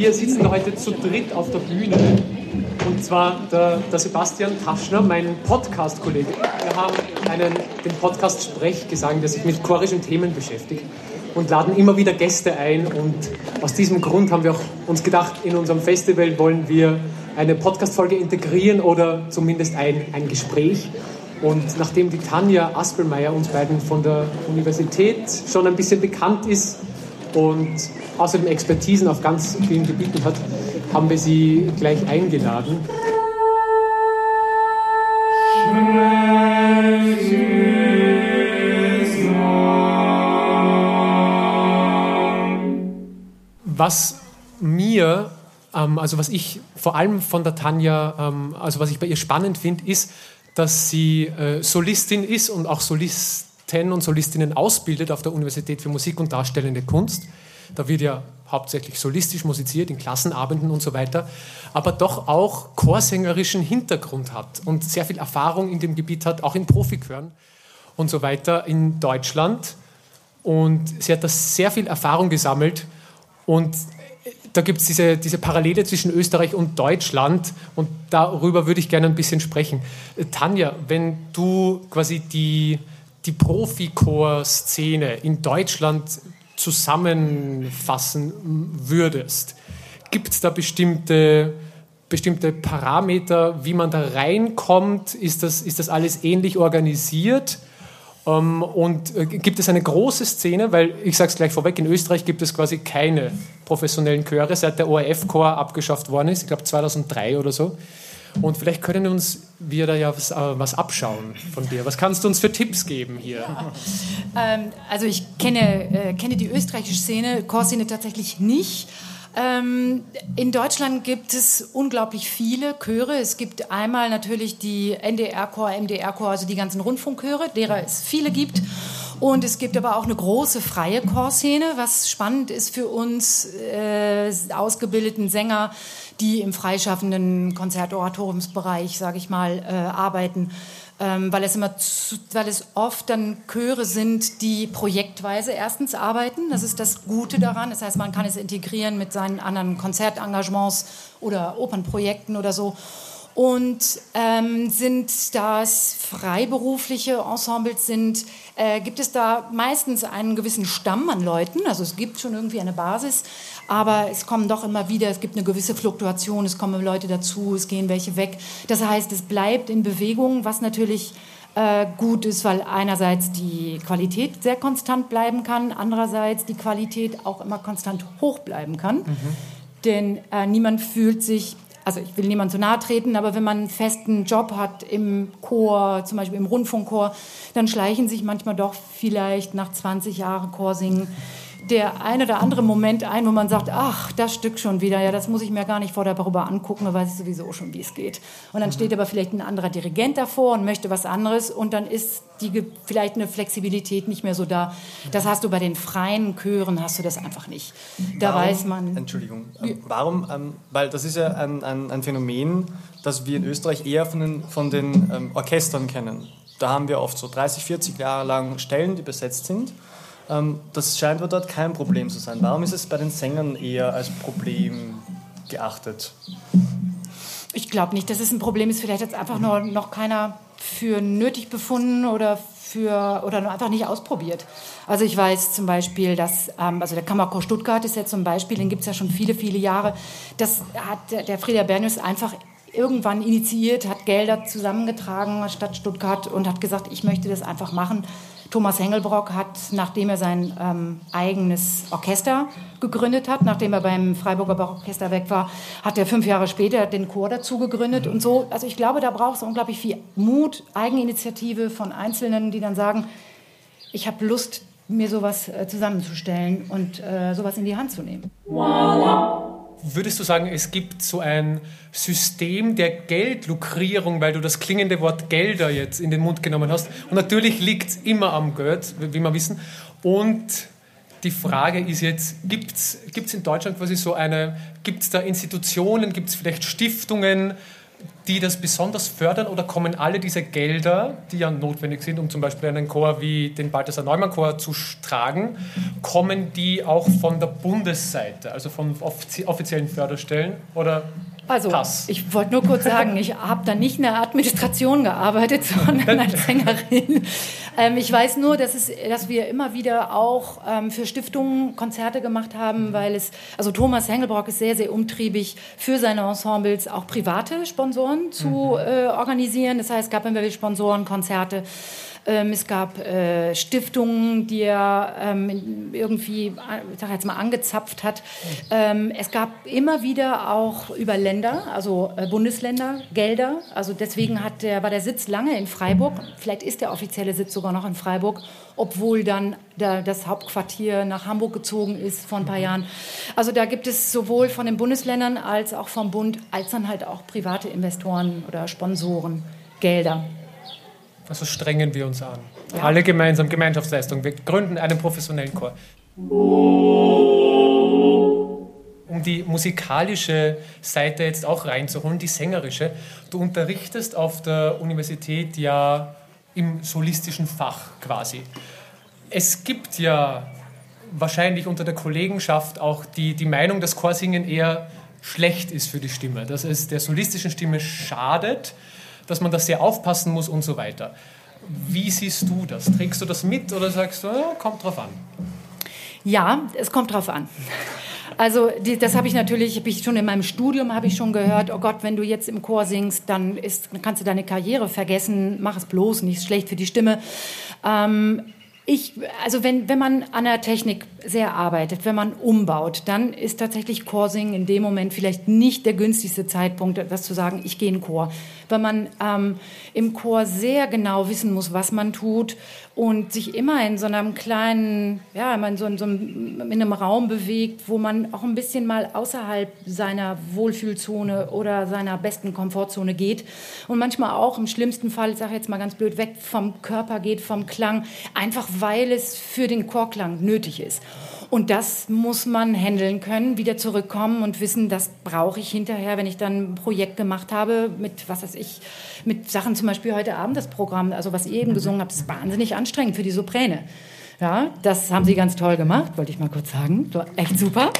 wir sitzen heute zu dritt auf der Bühne. Und zwar der, der Sebastian Taschner, mein Podcast-Kollege. Wir haben einen, den Podcast Sprechgesang, der sich mit chorischen Themen beschäftigt und laden immer wieder Gäste ein. Und aus diesem Grund haben wir auch uns gedacht, in unserem Festival wollen wir eine Podcast-Folge integrieren oder zumindest ein, ein Gespräch. Und nachdem die Tanja Aspelmeier uns beiden von der Universität schon ein bisschen bekannt ist und außerdem Expertisen auf ganz vielen Gebieten hat, haben wir sie gleich eingeladen. Was mir, ähm, also was ich vor allem von der Tanja, ähm, also was ich bei ihr spannend finde, ist, dass sie äh, Solistin ist und auch Solisten und Solistinnen ausbildet auf der Universität für Musik und Darstellende Kunst. Da wird ja hauptsächlich solistisch musiziert in Klassenabenden und so weiter, aber doch auch chorsängerischen Hintergrund hat und sehr viel Erfahrung in dem Gebiet hat, auch in Profichören und so weiter in Deutschland. Und sie hat da sehr viel Erfahrung gesammelt und da gibt es diese, diese Parallele zwischen Österreich und Deutschland und darüber würde ich gerne ein bisschen sprechen. Tanja, wenn du quasi die, die Profichor-Szene in Deutschland zusammenfassen würdest, gibt es da bestimmte, bestimmte Parameter, wie man da reinkommt? Ist das, ist das alles ähnlich organisiert? Ähm, und äh, gibt es eine große Szene, weil ich sage es gleich vorweg, in Österreich gibt es quasi keine professionellen Chöre, seit der ORF-Chor abgeschafft worden ist, ich glaube 2003 oder so. Und vielleicht können uns wir da ja was, äh, was, abschauen von dir. Was kannst du uns für Tipps geben hier? Ja. Ähm, also ich kenne, äh, kenne die österreichische Szene, Chorszene tatsächlich nicht. Ähm, in Deutschland gibt es unglaublich viele Chöre. Es gibt einmal natürlich die NDR-Chor, MDR-Chor, also die ganzen Rundfunkchöre, derer es viele gibt. Und es gibt aber auch eine große freie Chorszene, was spannend ist für uns äh, ausgebildeten Sänger, die im freischaffenden Konzertoratoriumsbereich, sage ich mal, äh, arbeiten ähm, weil es immer, zu, weil es oft dann Chöre sind, die projektweise erstens arbeiten. Das ist das Gute daran. Das heißt, man kann es integrieren mit seinen anderen Konzertengagements oder Opernprojekten oder so. Und ähm, sind das freiberufliche Ensembles sind, äh, gibt es da meistens einen gewissen Stamm an Leuten. Also es gibt schon irgendwie eine Basis, aber es kommen doch immer wieder, es gibt eine gewisse Fluktuation, es kommen Leute dazu, es gehen welche weg. Das heißt, es bleibt in Bewegung, was natürlich äh, gut ist, weil einerseits die Qualität sehr konstant bleiben kann, andererseits die Qualität auch immer konstant hoch bleiben kann. Mhm. Denn äh, niemand fühlt sich also ich will niemand zu nahe treten, aber wenn man einen festen Job hat im Chor, zum Beispiel im Rundfunkchor, dann schleichen sich manchmal doch vielleicht nach 20 Jahren Chorsingen der ein oder andere Moment ein, wo man sagt, ach, das Stück schon wieder, ja, das muss ich mir gar nicht vor der Probe angucken, da weiß ich sowieso schon, wie es geht. Und dann mhm. steht aber vielleicht ein anderer Dirigent davor und möchte was anderes und dann ist die vielleicht eine Flexibilität nicht mehr so da. Das hast du bei den freien Chören, hast du das einfach nicht. Da warum, weiß man... Entschuldigung, ähm, warum, ähm, weil das ist ja ein, ein, ein, Phänomen, das wir in Österreich eher von den, von den ähm, Orchestern kennen. Da haben wir oft so 30, 40 Jahre lang Stellen, die besetzt sind das scheint aber dort kein Problem zu sein. Warum ist es bei den Sängern eher als Problem geachtet? Ich glaube nicht, dass es ein Problem ist. Vielleicht hat es einfach nur noch keiner für nötig befunden oder für oder einfach nicht ausprobiert. Also ich weiß zum Beispiel, dass ähm, also der Kammerchor Stuttgart ist ja zum Beispiel, den gibt es ja schon viele viele Jahre. Das hat der Frieder Bernius einfach irgendwann initiiert, hat Gelder zusammengetragen Stadt Stuttgart und hat gesagt, ich möchte das einfach machen. Thomas Hengelbrock hat, nachdem er sein ähm, eigenes Orchester gegründet hat, nachdem er beim Freiburger Barockorchester weg war, hat er fünf Jahre später den Chor dazu gegründet und so. Also ich glaube, da braucht es unglaublich viel Mut, Eigeninitiative von Einzelnen, die dann sagen, ich habe Lust, mir sowas äh, zusammenzustellen und äh, sowas in die Hand zu nehmen. Wow würdest du sagen, es gibt so ein System der Geldlukrierung, weil du das klingende Wort Gelder jetzt in den Mund genommen hast? Und natürlich liegt es immer am Geld, wie wir wissen. Und die Frage ist jetzt, gibt es in Deutschland quasi so eine, gibt es da Institutionen, gibt es vielleicht Stiftungen, die das besonders fördern oder kommen alle diese Gelder, die ja notwendig sind, um zum Beispiel einen Chor wie den Balthasar Neumann Chor zu tragen, kommen die auch von der Bundesseite, also von offiziellen Förderstellen oder also, Pass. ich wollte nur kurz sagen, ich habe da nicht in der Administration gearbeitet, sondern als Sängerin. Ähm, ich weiß nur, dass, es, dass wir immer wieder auch ähm, für Stiftungen Konzerte gemacht haben, weil es, also Thomas Hengelbrock ist sehr, sehr umtriebig für seine Ensembles auch private Sponsoren zu mhm. äh, organisieren. Das heißt, es gab immer wieder Sponsorenkonzerte. Ähm, es gab äh, Stiftungen, die er ähm, irgendwie, ich sag jetzt mal, angezapft hat. Ähm, es gab immer wieder auch über Länder, also äh, Bundesländer, Gelder. Also deswegen hat der, war der Sitz lange in Freiburg. Vielleicht ist der offizielle Sitz sogar noch in Freiburg, obwohl dann der, das Hauptquartier nach Hamburg gezogen ist vor ein paar Jahren. Also da gibt es sowohl von den Bundesländern als auch vom Bund, als dann halt auch private Investoren oder Sponsoren Gelder. Also strengen wir uns an. Ja. Alle gemeinsam, Gemeinschaftsleistung. Wir gründen einen professionellen Chor. Um die musikalische Seite jetzt auch reinzuholen, die sängerische. Du unterrichtest auf der Universität ja im solistischen Fach quasi. Es gibt ja wahrscheinlich unter der Kollegenschaft auch die, die Meinung, dass Chorsingen eher schlecht ist für die Stimme, dass es der solistischen Stimme schadet dass man da sehr aufpassen muss und so weiter. Wie siehst du das? Trägst du das mit oder sagst du, oh, kommt drauf an? Ja, es kommt drauf an. Also die, das habe ich natürlich, hab ich schon in meinem Studium habe ich schon gehört. Oh Gott, wenn du jetzt im Chor singst, dann, ist, kannst du deine Karriere vergessen. Mach es bloß nicht, schlecht für die Stimme. Ähm, ich, also wenn, wenn man an der Technik sehr arbeitet, wenn man umbaut, dann ist tatsächlich Chorsing in dem Moment vielleicht nicht der günstigste Zeitpunkt, das zu sagen, ich gehe in Chor. Weil man ähm, im Chor sehr genau wissen muss, was man tut und sich immer in so einem kleinen, ja, in so, in so einem, in einem Raum bewegt, wo man auch ein bisschen mal außerhalb seiner Wohlfühlzone oder seiner besten Komfortzone geht und manchmal auch im schlimmsten Fall, ich sage jetzt mal ganz blöd, weg vom Körper geht, vom Klang, einfach weil es für den Chorklang nötig ist. Und das muss man handeln können, wieder zurückkommen und wissen, das brauche ich hinterher, wenn ich dann ein Projekt gemacht habe mit, was weiß ich, mit Sachen zum Beispiel heute Abend das Programm, also was ihr eben gesungen habt, ist wahnsinnig anstrengend für die Sopräne. Ja, das haben sie ganz toll gemacht, wollte ich mal kurz sagen. War echt super.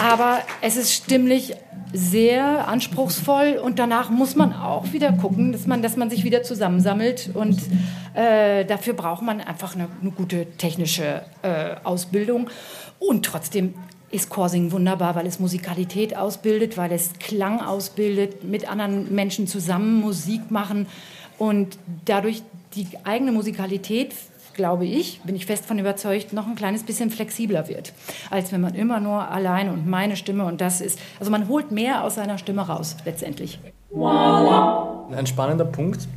Aber es ist stimmlich sehr anspruchsvoll und danach muss man auch wieder gucken, dass man, dass man sich wieder zusammensammelt und äh, dafür braucht man einfach eine, eine gute technische äh, Ausbildung. Und trotzdem ist Chorsing wunderbar, weil es Musikalität ausbildet, weil es Klang ausbildet, mit anderen Menschen zusammen Musik machen und dadurch die eigene Musikalität glaube ich, bin ich fest von überzeugt, noch ein kleines bisschen flexibler wird, als wenn man immer nur allein und meine Stimme und das ist. Also man holt mehr aus seiner Stimme raus letztendlich. Ein spannender Punkt,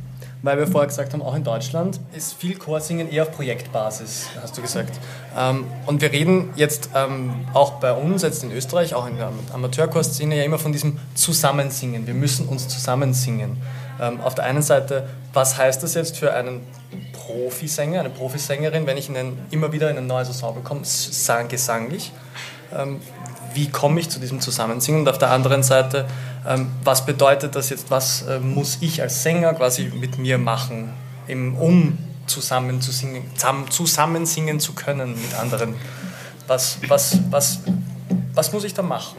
weil wir vorher gesagt haben, auch in Deutschland ist viel Chorsingen eher auf Projektbasis, hast du gesagt. Ähm, und wir reden jetzt ähm, auch bei uns, jetzt in Österreich, auch in der Amateurchorszene, ja immer von diesem Zusammensingen. Wir müssen uns zusammensingen. Ähm, auf der einen Seite, was heißt das jetzt für einen Profisänger, eine Profisängerin, wenn ich einen, immer wieder in ein neues Ensemble komme, gesanglich? Ähm, wie komme ich zu diesem Zusammensingen? Und auf der anderen Seite, ähm, was bedeutet das jetzt, was äh, muss ich als Sänger quasi mit mir machen, um zusammen zu singen, zusammen singen zu können mit anderen? Was, was, was, was muss ich da machen?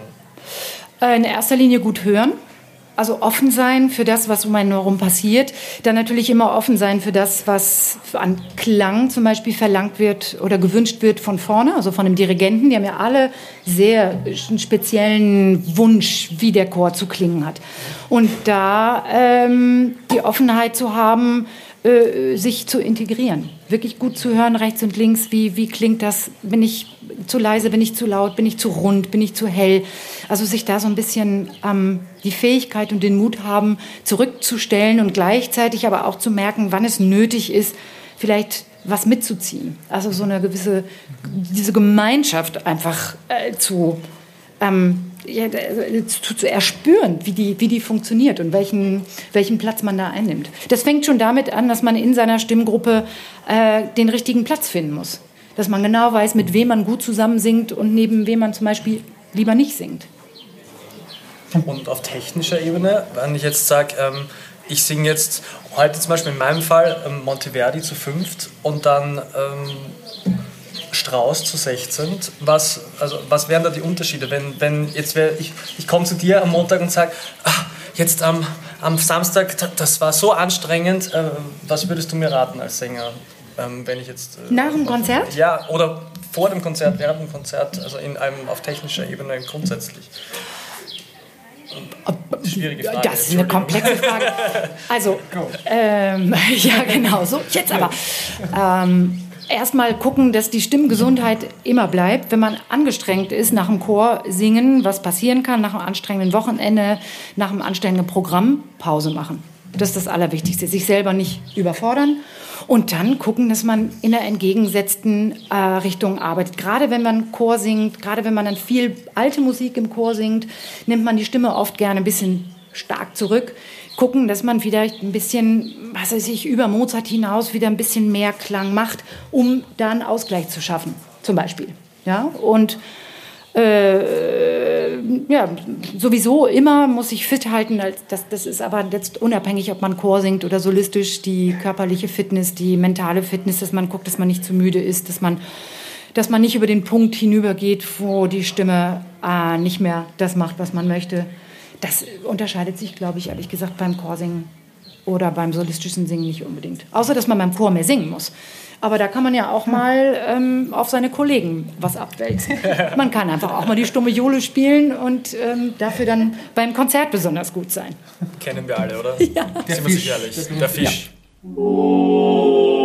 Äh, in erster Linie gut hören also offen sein für das, was um einen herum passiert. Dann natürlich immer offen sein für das, was an Klang zum Beispiel verlangt wird oder gewünscht wird von vorne, also von dem Dirigenten. Die haben ja alle sehr einen speziellen Wunsch, wie der Chor zu klingen hat. Und da ähm, die Offenheit zu haben, äh, sich zu integrieren. Wirklich gut zu hören, rechts und links, wie, wie klingt das? Bin ich zu leise, bin ich zu laut, bin ich zu rund, bin ich zu hell? Also sich da so ein bisschen ähm, die Fähigkeit und den Mut haben, zurückzustellen und gleichzeitig aber auch zu merken, wann es nötig ist, vielleicht was mitzuziehen. Also so eine gewisse, diese Gemeinschaft einfach äh, zu, ähm, ja, zu, zu, erspüren, wie die, wie die funktioniert und welchen, welchen Platz man da einnimmt. Das fängt schon damit an, dass man in seiner Stimmgruppe äh, den richtigen Platz finden muss. Dass man genau weiß, mit wem man gut zusammen singt und neben wem man zum Beispiel lieber nicht singt. Und auf technischer Ebene, wenn ich jetzt sage, ähm, ich singe jetzt heute zum Beispiel in meinem Fall ähm, Monteverdi zu fünft und dann ähm, Strauß zu 16. Was, also, was wären da die Unterschiede? Wenn, wenn jetzt wär, ich, ich komme zu dir am Montag und sage, ah, jetzt am, am Samstag, das war so anstrengend, äh, was würdest du mir raten als Sänger? Ähm, wenn ich jetzt, äh, Nach dem Konzert? Ja, oder vor dem Konzert, während dem Konzert, also in einem auf technischer Ebene grundsätzlich. Schwierige Frage. Das ist eine komplexe Frage. Also, ähm, ja, genau so. Jetzt aber. Ähm, Erstmal gucken, dass die Stimmgesundheit immer bleibt. Wenn man angestrengt ist nach dem Chor singen, was passieren kann, nach einem anstrengenden Wochenende, nach einem anstrengenden Programm, Pause machen. Das ist das Allerwichtigste. Sich selber nicht überfordern und dann gucken, dass man in der entgegengesetzten äh, Richtung arbeitet. Gerade wenn man Chor singt, gerade wenn man dann viel alte Musik im Chor singt, nimmt man die Stimme oft gerne ein bisschen stark zurück. Gucken, dass man vielleicht ein bisschen, was weiß ich, über Mozart hinaus wieder ein bisschen mehr Klang macht, um da einen Ausgleich zu schaffen, zum Beispiel. Ja, und äh, ja, sowieso immer muss ich fit halten. Das, das ist aber jetzt unabhängig, ob man Chor singt oder solistisch, die körperliche Fitness, die mentale Fitness, dass man guckt, dass man nicht zu müde ist, dass man, dass man nicht über den Punkt hinübergeht, wo die Stimme äh, nicht mehr das macht, was man möchte. Das unterscheidet sich, glaube ich, ehrlich gesagt, beim Chorsingen oder beim solistischen Singen nicht unbedingt. Außer, dass man beim Chor mehr singen muss. Aber da kann man ja auch mal ähm, auf seine Kollegen was abwälzen. Man kann einfach auch mal die stumme Jule spielen und ähm, dafür dann beim Konzert besonders gut sein. Kennen wir alle, oder? Ja. Der Fisch. Der Fisch. Ja.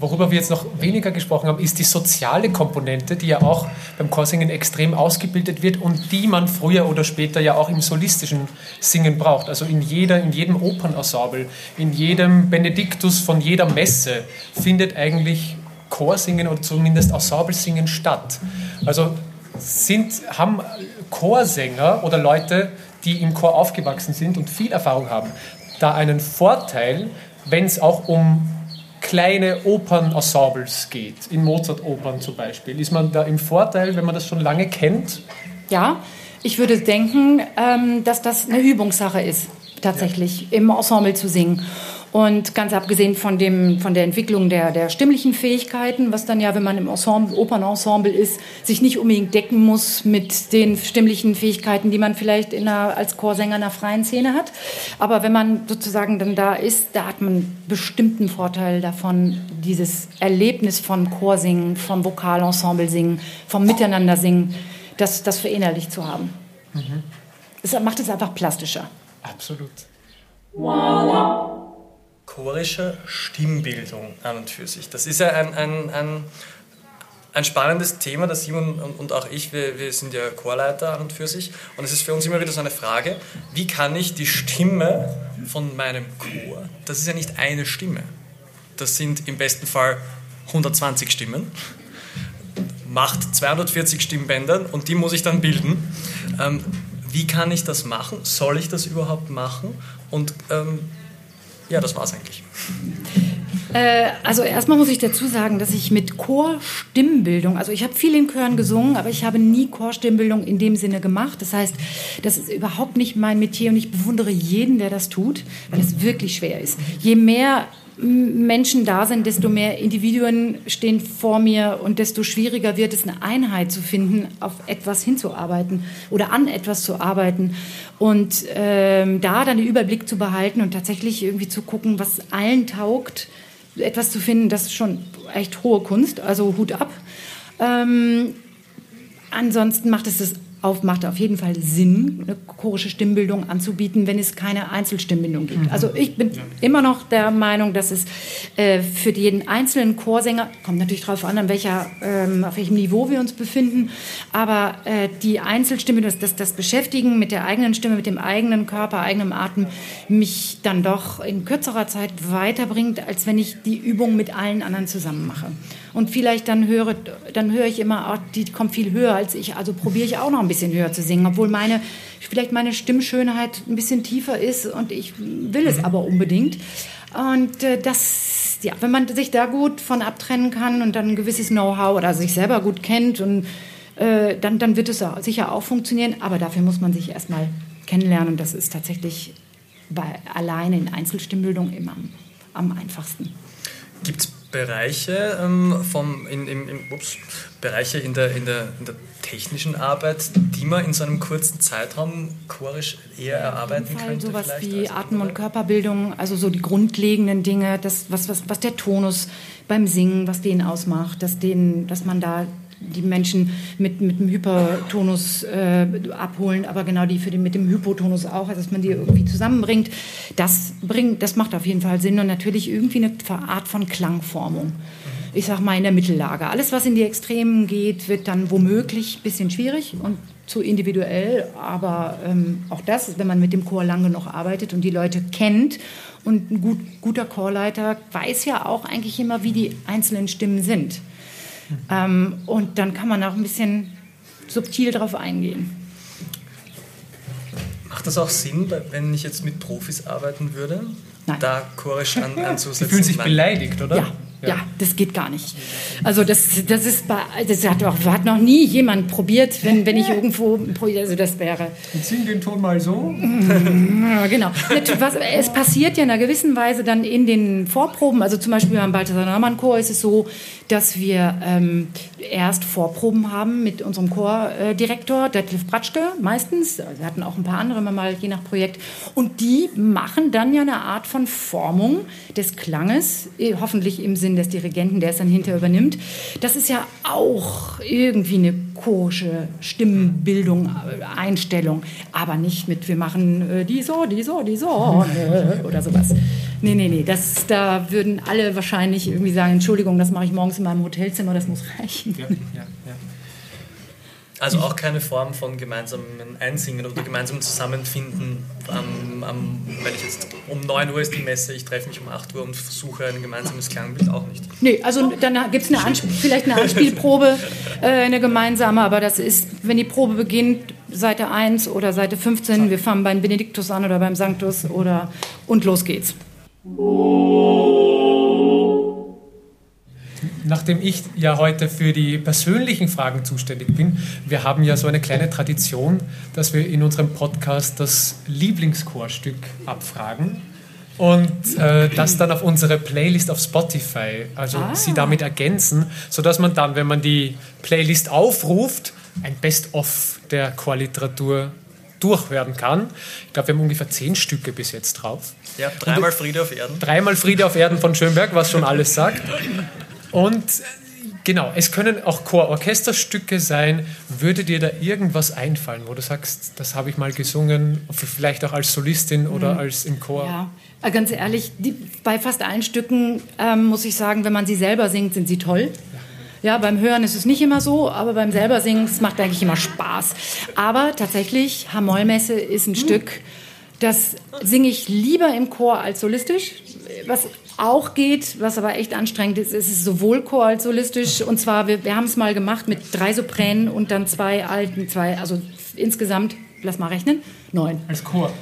Worüber wir jetzt noch weniger gesprochen haben, ist die soziale Komponente, die ja auch beim Chorsingen extrem ausgebildet wird und die man früher oder später ja auch im solistischen Singen braucht. Also in, jeder, in jedem Opernensemble, in jedem Benediktus von jeder Messe findet eigentlich Chorsingen oder zumindest Ensemblesingen statt. Also sind, haben Chorsänger oder Leute, die im Chor aufgewachsen sind und viel Erfahrung haben, da einen Vorteil, wenn es auch um kleine Opernensembles geht, in Mozart-Opern zum Beispiel? Ist man da im Vorteil, wenn man das schon lange kennt? Ja, ich würde denken, ähm, dass das eine Übungssache ist, tatsächlich ja. im Ensemble zu singen. Und ganz abgesehen von, dem, von der Entwicklung der, der stimmlichen Fähigkeiten, was dann ja, wenn man im Ensemble, Opernensemble ist, sich nicht unbedingt decken muss mit den stimmlichen Fähigkeiten, die man vielleicht in einer, als Chorsänger in einer freien Szene hat. Aber wenn man sozusagen dann da ist, da hat man bestimmten Vorteil davon, dieses Erlebnis von Chorsingen, vom Vokalensemble singen, vom Miteinander singen, das, das verinnerlicht zu haben. Mhm. Das macht es einfach plastischer. Absolut chorische Stimmbildung an und für sich. Das ist ja ein, ein, ein, ein spannendes Thema, das Simon und, auch ich, wir, wir sind ja Chorleiter an und für sich. Und es ist für uns immer wieder so eine Frage, wie kann ich die Stimme von meinem Chor, das ist ja nicht eine Stimme, das sind im besten Fall 120 Stimmen, macht 240 Stimmbändern und die muss ich dann bilden. Ähm, wie kann ich das machen? Soll ich das überhaupt machen? Und ähm, ja, das war es eigentlich. Äh, also erstmal muss ich dazu sagen, dass ich mit Chorstimmbildung, also ich habe viel in Chören gesungen, aber ich habe nie Chorstimmbildung in dem Sinne gemacht. Das heißt, das ist überhaupt nicht mein Metier und ich bewundere jeden, der das tut, weil es wirklich schwer ist. Je mehr Menschen da sind, desto mehr Individuen stehen vor mir und desto schwieriger wird es, eine Einheit zu finden, auf etwas hinzuarbeiten oder an etwas zu arbeiten. Und ähm, da dann den Überblick zu behalten und tatsächlich irgendwie zu gucken, was allen taugt, etwas zu finden, das ist schon echt hohe Kunst, also Hut ab. Ähm, ansonsten macht es das auf, macht auf jeden Fall Sinn, eine chorische Stimmbildung anzubieten, wenn es keine Einzelstimmbildung gibt. Mhm. Also ich bin immer noch der Meinung, dass es äh, für jeden einzelnen Chorsänger, kommt natürlich darauf an, an welcher, ähm, auf welchem Niveau wir uns befinden, aber äh, die Einzelstimme, das, das, das Beschäftigen mit der eigenen Stimme, mit dem eigenen Körper, eigenem Atem, mich dann doch in kürzerer Zeit weiterbringt, als wenn ich die Übung mit allen anderen zusammen mache und vielleicht dann höre, dann höre ich immer, oh, die kommt viel höher als ich, also probiere ich auch noch ein bisschen höher zu singen, obwohl meine, vielleicht meine Stimmschönheit ein bisschen tiefer ist und ich will es mhm. aber unbedingt. Und äh, das, ja, wenn man sich da gut von abtrennen kann und dann ein gewisses Know-how oder sich selber gut kennt und äh, dann, dann wird es sicher auch funktionieren. Aber dafür muss man sich erstmal kennenlernen. Und das ist tatsächlich bei, alleine in Einzelstimmbildung immer am, am einfachsten. Gibt es Bereiche, ähm, vom, in, in, in, ups, Bereiche in der, in, der, in der technischen Arbeit, die man in so einem kurzen Zeitraum chorisch eher erarbeiten Fall könnte? Sowas wie Atem- und Körperbildung, also so die grundlegenden Dinge, das, was, was, was der Tonus beim Singen, was den ausmacht, dass, den, dass man da die Menschen mit, mit dem Hypertonus äh, abholen, aber genau die für den, mit dem Hypotonus auch, also dass man die irgendwie zusammenbringt. Das, bringt, das macht auf jeden Fall Sinn und natürlich irgendwie eine Art von Klangformung. Ich sag mal in der Mittellage. Alles, was in die Extremen geht, wird dann womöglich ein bisschen schwierig und zu individuell, aber ähm, auch das, wenn man mit dem Chor lange noch arbeitet und die Leute kennt und ein gut, guter Chorleiter weiß ja auch eigentlich immer, wie die einzelnen Stimmen sind. Ähm, und dann kann man auch ein bisschen subtil darauf eingehen. Macht das auch Sinn, wenn ich jetzt mit Profis arbeiten würde? Nein. Da chorisch an, anzusetzen? Sie fühlen sich beleidigt, oder? Ja. Ja. das geht gar nicht. Also das, das ist bei, das hat, auch, hat noch nie jemand probiert, wenn, wenn ich irgendwo, also das wäre. Und sing den Ton mal so. Ja, genau. Was, es passiert ja in einer gewissen Weise dann in den Vorproben, also zum Beispiel beim Balthasar Naumann Chor ist es so, dass wir ähm, erst Vorproben haben mit unserem Chordirektor, Detlef Bratschke, meistens. Wir hatten auch ein paar andere mal, je nach Projekt. Und die machen dann ja eine Art von Formung des Klanges, eh, hoffentlich im Sinn des Dirigenten, der es dann hinterher übernimmt. Das ist ja auch irgendwie eine chorische Stimmbildung, Einstellung, aber nicht mit, wir machen äh, die so, die so, die so äh, oder sowas. Nee, nee, nee, das, da würden alle wahrscheinlich irgendwie sagen, Entschuldigung, das mache ich morgens in meinem Hotelzimmer, das muss reichen. Ja, ja, ja. Also auch keine Form von gemeinsamen Einsingen oder gemeinsamen Zusammenfinden. Ähm, ähm, wenn ich jetzt um 9 Uhr ist die Messe, ich treffe mich um 8 Uhr und versuche ein gemeinsames Klangbild auch nicht. Nee, also dann gibt es vielleicht eine Anspielprobe, äh, eine gemeinsame, aber das ist, wenn die Probe beginnt, Seite 1 oder Seite 15, wir fangen beim Benediktus an oder beim Sanctus oder und los geht's. Nachdem ich ja heute für die persönlichen Fragen zuständig bin, wir haben ja so eine kleine Tradition, dass wir in unserem Podcast das Lieblingschorstück abfragen und äh, das dann auf unsere Playlist auf Spotify, also ah. sie damit ergänzen, sodass man dann, wenn man die Playlist aufruft, ein Best-of der Chorliteratur durchhören kann. Ich glaube, wir haben ungefähr zehn Stücke bis jetzt drauf. Ja, dreimal Friede auf Erden. Dreimal Friede auf Erden von Schönberg, was schon alles sagt. Und genau, es können auch Chor-Orchesterstücke sein. Würde dir da irgendwas einfallen, wo du sagst, das habe ich mal gesungen, vielleicht auch als Solistin oder mhm. als im Chor? Ja, äh, ganz ehrlich, die, bei fast allen Stücken ähm, muss ich sagen, wenn man sie selber singt, sind sie toll. Ja, beim Hören ist es nicht immer so, aber beim selber singen, es macht eigentlich immer Spaß. Aber tatsächlich, Hamollmesse ist ein mhm. Stück, das singe ich lieber im Chor als solistisch. Was auch geht, was aber echt anstrengend ist, ist es sowohl Chor als solistisch. Und zwar, wir, wir haben es mal gemacht mit drei Sopränen und dann zwei alten, zwei, also insgesamt, lass mal rechnen, neun. Als Chor?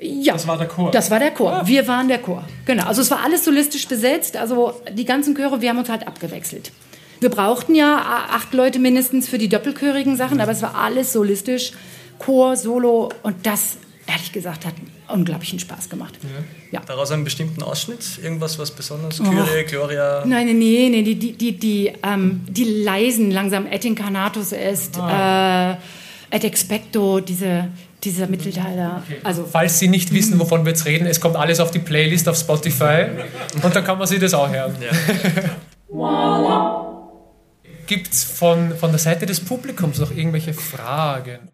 Ja. Das war der Chor. Das war der Chor. Ah. Wir waren der Chor. Genau. Also es war alles solistisch besetzt. Also die ganzen Chöre, wir haben uns halt abgewechselt. Wir brauchten ja acht Leute mindestens für die doppelchörigen Sachen, aber es war alles solistisch. Chor, Solo und das, ehrlich gesagt, hat unglaublichen Spaß gemacht. Ja. Ja. Daraus einen bestimmten Ausschnitt? Irgendwas, was besonders? Oh. Kyrie, Gloria? Nein, nein, nee, nee, die, die, die, die, ähm, die leisen langsam Et incarnatus est, ah. äh, Et expecto, diese, dieser Mittelteiler. Okay. Also, Falls Sie nicht wissen, wovon wir jetzt reden, es kommt alles auf die Playlist auf Spotify und dann kann man sich das auch hören. Ja. Gibt es von, von der Seite des Publikums noch irgendwelche Fragen?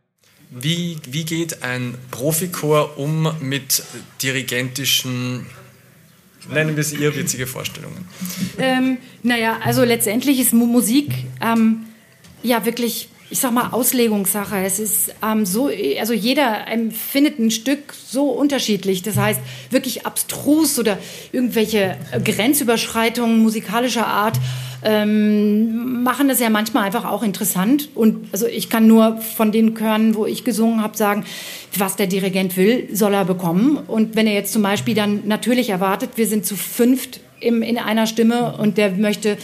Wie, wie geht ein Profikor um mit dirigentischen, nennen wir es irrwitzige Vorstellungen? Ähm, naja, also letztendlich ist Musik ähm, ja wirklich ich sag mal, Auslegungssache. Es ist ähm, so, also jeder empfindet ein Stück so unterschiedlich. Das heißt, wirklich abstrus oder irgendwelche Grenzüberschreitungen musikalischer Art ähm, machen das ja manchmal einfach auch interessant. Und also ich kann nur von den Chören, wo ich gesungen habe, sagen, was der Dirigent will, soll er bekommen. Und wenn er jetzt zum Beispiel dann natürlich erwartet, wir sind zu fünft im, in einer Stimme und der möchte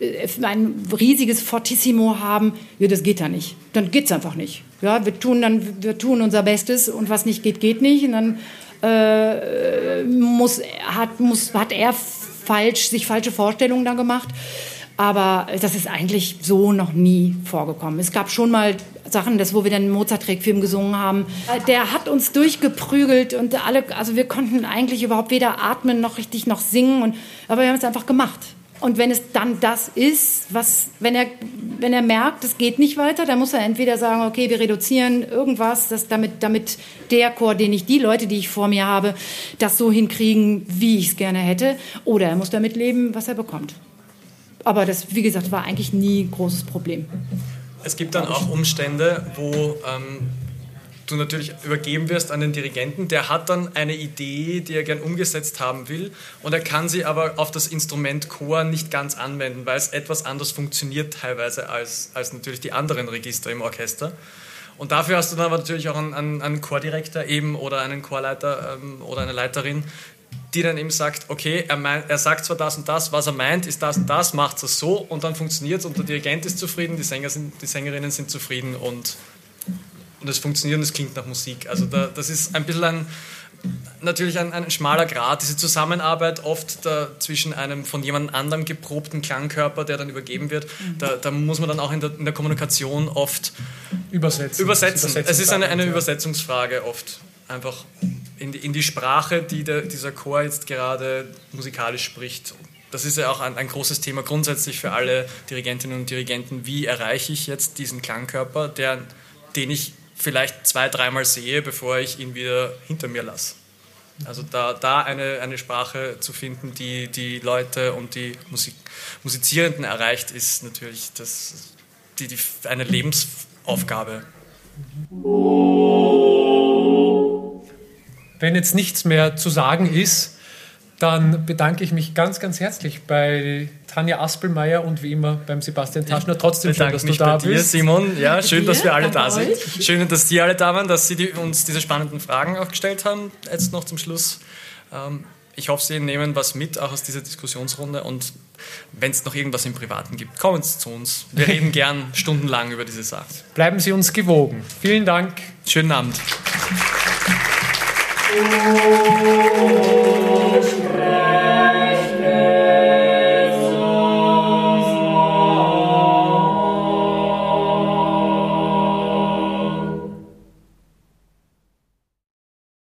äh, ein riesiges Fortissimo haben, ja, das geht da nicht. Dann geht es einfach nicht. Ja, wir tun dann, wir tun unser Bestes und was nicht geht, geht nicht. Und dann äh, muss, hat, muss, hat er falsch, sich falsche Vorstellungen da gemacht. Aber das ist eigentlich so noch nie vorgekommen. Es gab schon mal Sachen, das, wo wir den Mozart-Requiem gesungen haben. Der hat uns durchgeprügelt und alle, also wir konnten eigentlich überhaupt weder atmen noch richtig noch singen. Und, aber wir haben es einfach gemacht. Und wenn es dann das ist, was, wenn er, wenn er merkt, es geht nicht weiter, dann muss er entweder sagen, okay, wir reduzieren irgendwas, dass damit, damit der Chor, den ich, die Leute, die ich vor mir habe, das so hinkriegen, wie ich es gerne hätte, oder er muss damit leben, was er bekommt. Aber das, wie gesagt, war eigentlich nie ein großes Problem. Es gibt dann auch Umstände, wo ähm, du natürlich übergeben wirst an den Dirigenten. Der hat dann eine Idee, die er gern umgesetzt haben will und er kann sie aber auf das Instrument Chor nicht ganz anwenden, weil es etwas anders funktioniert teilweise als, als natürlich die anderen Register im Orchester. Und dafür hast du dann aber natürlich auch einen, einen, Chordirektor eben oder einen Chorleiter ähm, oder eine Leiterin, die dann eben sagt, okay, er, meint, er sagt zwar das und das, was er meint, ist das und das, macht es so und dann funktioniert es und der Dirigent ist zufrieden, die, Sänger sind, die Sängerinnen sind zufrieden und, und es funktioniert und es klingt nach Musik. Also da, das ist ein bisschen ein, natürlich ein, ein schmaler Grad, diese Zusammenarbeit oft da, zwischen einem von jemand anderem geprobten Klangkörper, der dann übergeben wird, da, da muss man dann auch in der, in der Kommunikation oft übersetzen. übersetzen. Es ist eine, eine Übersetzungsfrage oft. Einfach in in die Sprache, die der, dieser Chor jetzt gerade musikalisch spricht. Das ist ja auch ein, ein, großes Thema grundsätzlich für alle Dirigentinnen und Dirigenten. Wie erreiche ich jetzt diesen Klangkörper, der, den ich vielleicht zwei, dreimal sehe, bevor ich ihn wieder hinter mir lasse? Also da, da eine, eine Sprache zu finden, die die Leute und die Musik, Musizierenden erreicht, ist natürlich das, die, die, eine Lebensaufgabe. Wenn jetzt nichts mehr zu sagen ist, dann bedanke ich mich ganz, ganz herzlich bei Tanja Aspelmeier und wie immer beim Sebastian Taschner. Trotzdem schön, dass du da dir, bist. Simon. Ja, schön, dass wir alle da sind. Schön, dass die alle da waren, dass sie die, uns diese spannenden Fragen auch gestellt haben. Jetzt noch zum Schluss. Ähm, ich hoffe, Sie nehmen was mit, auch aus dieser Diskussionsrunde. Und wenn es noch irgendwas im Privaten gibt, kommen Sie zu uns. Wir reden gern stundenlang über diese Sache. Bleiben Sie uns gewogen. Vielen Dank. Schönen Abend. Oh.